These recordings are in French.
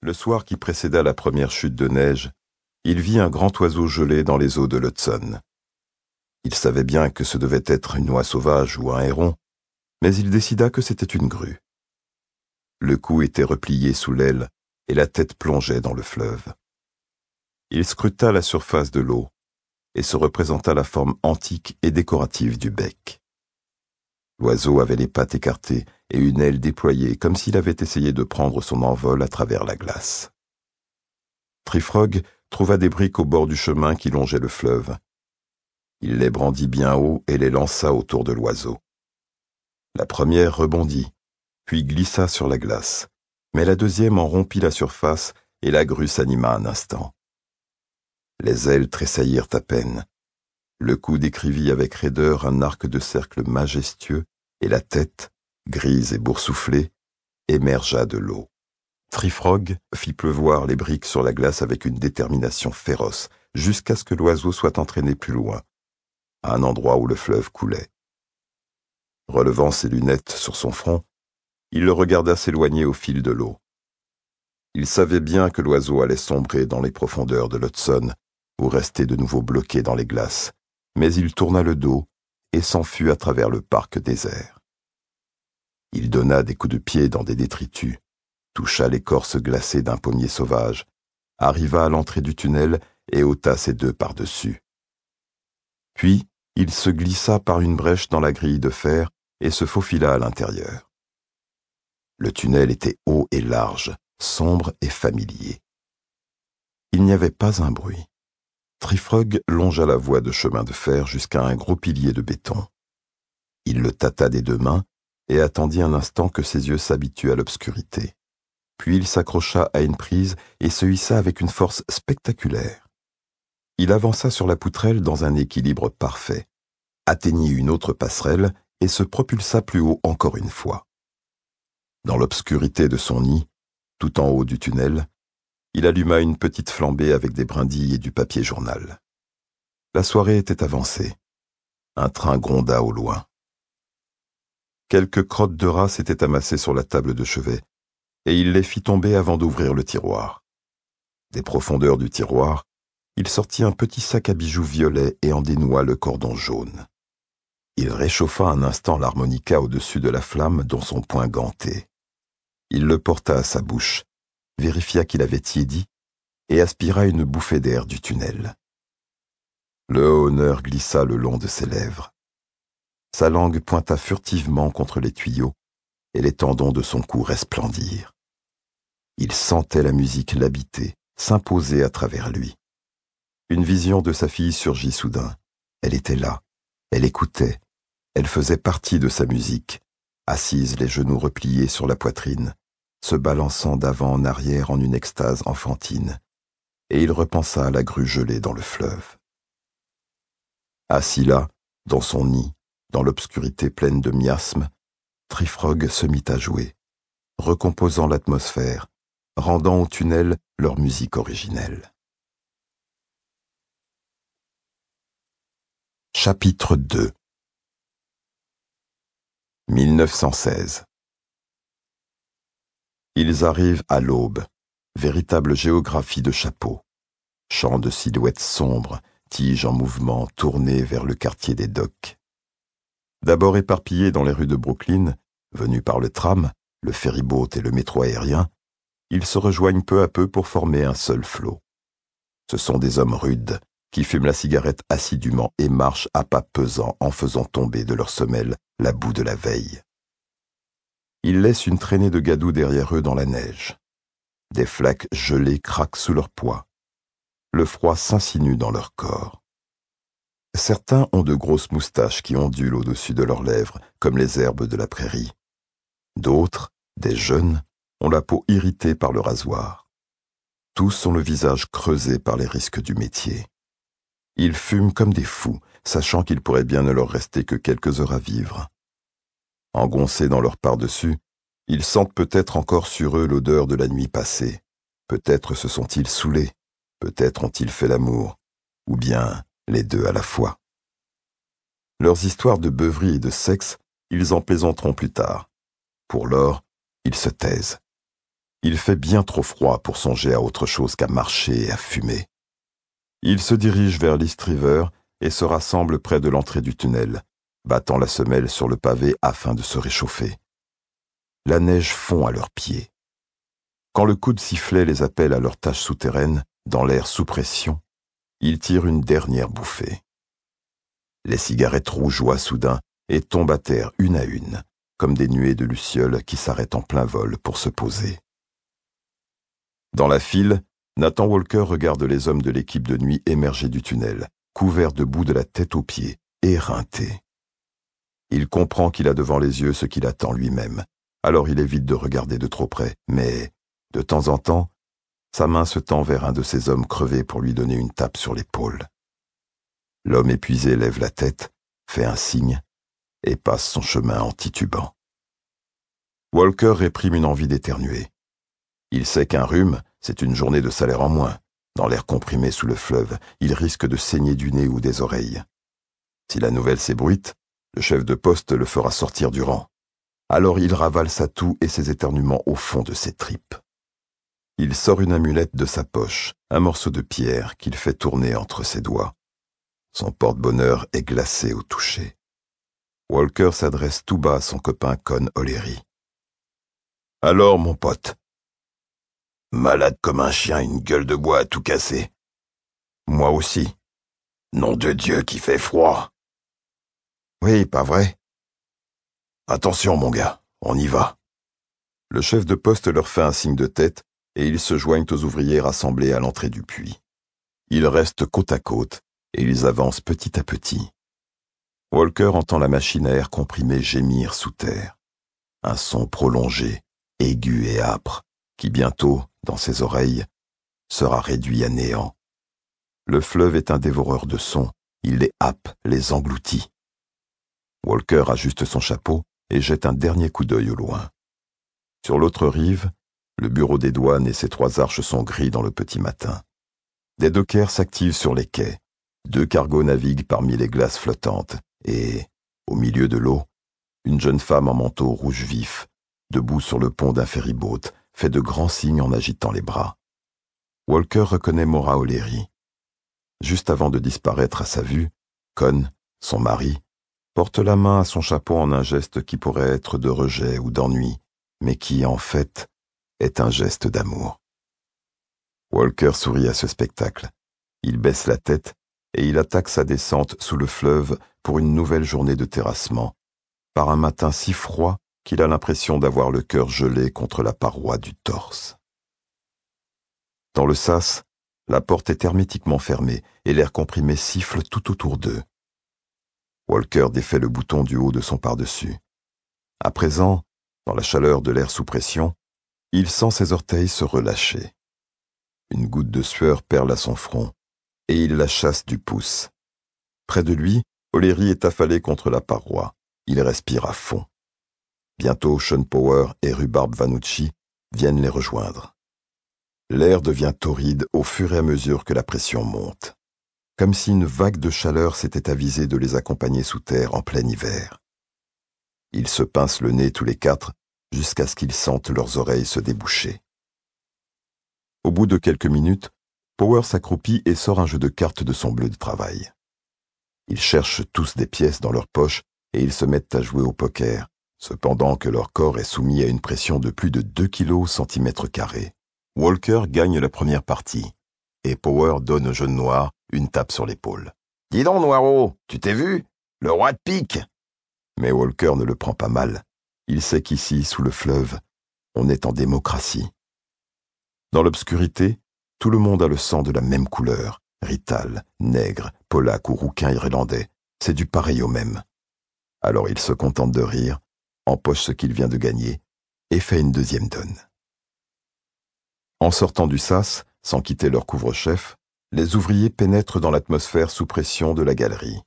Le soir qui précéda la première chute de neige, il vit un grand oiseau gelé dans les eaux de l'Hudson. Il savait bien que ce devait être une oie sauvage ou un héron, mais il décida que c'était une grue. Le cou était replié sous l'aile et la tête plongeait dans le fleuve. Il scruta la surface de l'eau et se représenta la forme antique et décorative du bec. L'oiseau avait les pattes écartées et une aile déployée comme s'il avait essayé de prendre son envol à travers la glace. Trifrog trouva des briques au bord du chemin qui longeait le fleuve. Il les brandit bien haut et les lança autour de l'oiseau. La première rebondit, puis glissa sur la glace, mais la deuxième en rompit la surface et la grue s'anima un instant. Les ailes tressaillirent à peine. Le cou décrivit avec raideur un arc de cercle majestueux et la tête, grise et boursouflée, émergea de l'eau. Trifrog fit pleuvoir les briques sur la glace avec une détermination féroce, jusqu'à ce que l'oiseau soit entraîné plus loin, à un endroit où le fleuve coulait. Relevant ses lunettes sur son front, il le regarda s'éloigner au fil de l'eau. Il savait bien que l'oiseau allait sombrer dans les profondeurs de l'Hudson, ou rester de nouveau bloqué dans les glaces, mais il tourna le dos et s'enfuit à travers le parc désert. Il donna des coups de pied dans des détritus, toucha l'écorce glacée d'un pommier sauvage, arriva à l'entrée du tunnel et ôta ses deux par-dessus. Puis, il se glissa par une brèche dans la grille de fer et se faufila à l'intérieur. Le tunnel était haut et large, sombre et familier. Il n'y avait pas un bruit. Trifrog longea la voie de chemin de fer jusqu'à un gros pilier de béton. Il le tâta des deux mains et attendit un instant que ses yeux s'habituent à l'obscurité. Puis il s'accrocha à une prise et se hissa avec une force spectaculaire. Il avança sur la poutrelle dans un équilibre parfait, atteignit une autre passerelle et se propulsa plus haut encore une fois. Dans l'obscurité de son nid, tout en haut du tunnel, il alluma une petite flambée avec des brindilles et du papier journal. La soirée était avancée. Un train gronda au loin. Quelques crottes de rats s'étaient amassées sur la table de chevet, et il les fit tomber avant d'ouvrir le tiroir. Des profondeurs du tiroir, il sortit un petit sac à bijoux violet et en dénoua le cordon jaune. Il réchauffa un instant l'harmonica au-dessus de la flamme dont son poing gantait. Il le porta à sa bouche, vérifia qu'il avait tiédi et aspira une bouffée d'air du tunnel. Le honneur glissa le long de ses lèvres. Sa langue pointa furtivement contre les tuyaux, et les tendons de son cou resplendirent. Il sentait la musique l'habiter, s'imposer à travers lui. Une vision de sa fille surgit soudain. Elle était là, elle écoutait, elle faisait partie de sa musique, assise les genoux repliés sur la poitrine, se balançant d'avant en arrière en une extase enfantine, et il repensa à la grue gelée dans le fleuve. Assis là, dans son nid, dans l'obscurité pleine de miasmes, Trifrog se mit à jouer, recomposant l'atmosphère, rendant au tunnel leur musique originelle. Chapitre 2 1916 Ils arrivent à l'aube, véritable géographie de chapeau. Champs de silhouettes sombres, tiges en mouvement tournées vers le quartier des docks. D'abord éparpillés dans les rues de Brooklyn, venus par le tram, le ferryboat et le métro aérien, ils se rejoignent peu à peu pour former un seul flot. Ce sont des hommes rudes qui fument la cigarette assidûment et marchent à pas pesants en faisant tomber de leurs semelles la boue de la veille. Ils laissent une traînée de gadou derrière eux dans la neige. Des flaques gelées craquent sous leur poids. Le froid s'insinue dans leur corps. Certains ont de grosses moustaches qui ondulent au-dessus de leurs lèvres, comme les herbes de la prairie. D'autres, des jeunes, ont la peau irritée par le rasoir. Tous ont le visage creusé par les risques du métier. Ils fument comme des fous, sachant qu'il pourrait bien ne leur rester que quelques heures à vivre. Engoncés dans leur par-dessus, ils sentent peut-être encore sur eux l'odeur de la nuit passée. Peut-être se sont-ils saoulés, peut-être ont-ils fait l'amour, ou bien les deux à la fois. Leurs histoires de beuverie et de sexe, ils en plaisanteront plus tard. Pour lors, ils se taisent. Il fait bien trop froid pour songer à autre chose qu'à marcher et à fumer. Il se dirige vers l'East River et se rassemble près de l'entrée du tunnel, battant la semelle sur le pavé afin de se réchauffer. La neige fond à leurs pieds. Quand le coup de sifflet les appelle à leur tâche souterraine, dans l'air sous pression, ils tirent une dernière bouffée. Les cigarettes rougeoient soudain et tombent à terre une à une, comme des nuées de lucioles qui s'arrêtent en plein vol pour se poser. Dans la file, Nathan Walker regarde les hommes de l'équipe de nuit émerger du tunnel, couverts de boue de la tête aux pieds, éreintés. Il comprend qu'il a devant les yeux ce qu'il attend lui-même, alors il évite de regarder de trop près, mais, de temps en temps, sa main se tend vers un de ces hommes crevés pour lui donner une tape sur l'épaule. L'homme épuisé lève la tête, fait un signe, et passe son chemin en titubant. Walker réprime une envie d'éternuer. Il sait qu'un rhume, c'est une journée de salaire en moins. Dans l'air comprimé sous le fleuve, il risque de saigner du nez ou des oreilles. Si la nouvelle s'ébruite, le chef de poste le fera sortir du rang. Alors il ravale sa toux et ses éternuements au fond de ses tripes. Il sort une amulette de sa poche, un morceau de pierre qu'il fait tourner entre ses doigts. Son porte-bonheur est glacé au toucher. Walker s'adresse tout bas à son copain Con O'Leary. Alors, mon pote, Malade comme un chien, une gueule de bois à tout casser. Moi aussi. Nom de Dieu qui fait froid. Oui, pas vrai. Attention, mon gars, on y va. Le chef de poste leur fait un signe de tête et ils se joignent aux ouvriers rassemblés à l'entrée du puits. Ils restent côte à côte et ils avancent petit à petit. Walker entend la machine à air comprimé gémir sous terre. Un son prolongé, aigu et âpre, qui bientôt, dans ses oreilles, sera réduit à néant. Le fleuve est un dévoreur de sons, il les happe, les engloutit. Walker ajuste son chapeau et jette un dernier coup d'œil au loin. Sur l'autre rive, le bureau des douanes et ses trois arches sont gris dans le petit matin. Des dockers s'activent sur les quais. Deux cargos naviguent parmi les glaces flottantes et, au milieu de l'eau, une jeune femme en manteau rouge vif, debout sur le pont d'un ferryboat, fait de grands signes en agitant les bras. Walker reconnaît Maura O'Leary. Juste avant de disparaître à sa vue, Con, son mari, porte la main à son chapeau en un geste qui pourrait être de rejet ou d'ennui, mais qui, en fait, est un geste d'amour. Walker sourit à ce spectacle. Il baisse la tête et il attaque sa descente sous le fleuve pour une nouvelle journée de terrassement, par un matin si froid qu'il a l'impression d'avoir le cœur gelé contre la paroi du torse. Dans le sas, la porte est hermétiquement fermée et l'air comprimé siffle tout autour d'eux. Walker défait le bouton du haut de son par-dessus. À présent, dans la chaleur de l'air sous pression, il sent ses orteils se relâcher. Une goutte de sueur perle à son front, et il la chasse du pouce. Près de lui, O'Leary est affalé contre la paroi. Il respire à fond. Bientôt, Sean Power et Rhubarb Vanucci viennent les rejoindre. L'air devient torride au fur et à mesure que la pression monte, comme si une vague de chaleur s'était avisée de les accompagner sous terre en plein hiver. Ils se pincent le nez tous les quatre jusqu'à ce qu'ils sentent leurs oreilles se déboucher. Au bout de quelques minutes, Power s'accroupit et sort un jeu de cartes de son bleu de travail. Ils cherchent tous des pièces dans leurs poches et ils se mettent à jouer au poker, cependant que leur corps est soumis à une pression de plus de 2 kg centimètre carré. Walker gagne la première partie, et Power donne au jeune noir une tape sur l'épaule. Dis donc, Noiro, tu t'es vu? Le roi de pique Mais Walker ne le prend pas mal. Il sait qu'ici, sous le fleuve, on est en démocratie. Dans l'obscurité, tout le monde a le sang de la même couleur, rital, nègre, polac ou rouquin irlandais. C'est du pareil au même. Alors il se contente de rire empoche ce qu'il vient de gagner et fait une deuxième donne. En sortant du sas, sans quitter leur couvre-chef, les ouvriers pénètrent dans l'atmosphère sous pression de la galerie.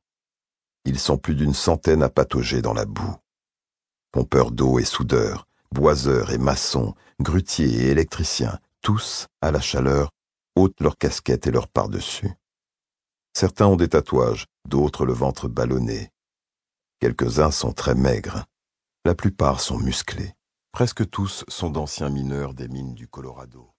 Ils sont plus d'une centaine à patauger dans la boue. Pompeurs d'eau et soudeurs, boiseurs et maçons, grutiers et électriciens, tous, à la chaleur, ôtent leurs casquettes et leurs par-dessus. Certains ont des tatouages, d'autres le ventre ballonné. Quelques-uns sont très maigres, la plupart sont musclés. Presque tous sont d'anciens mineurs des mines du Colorado.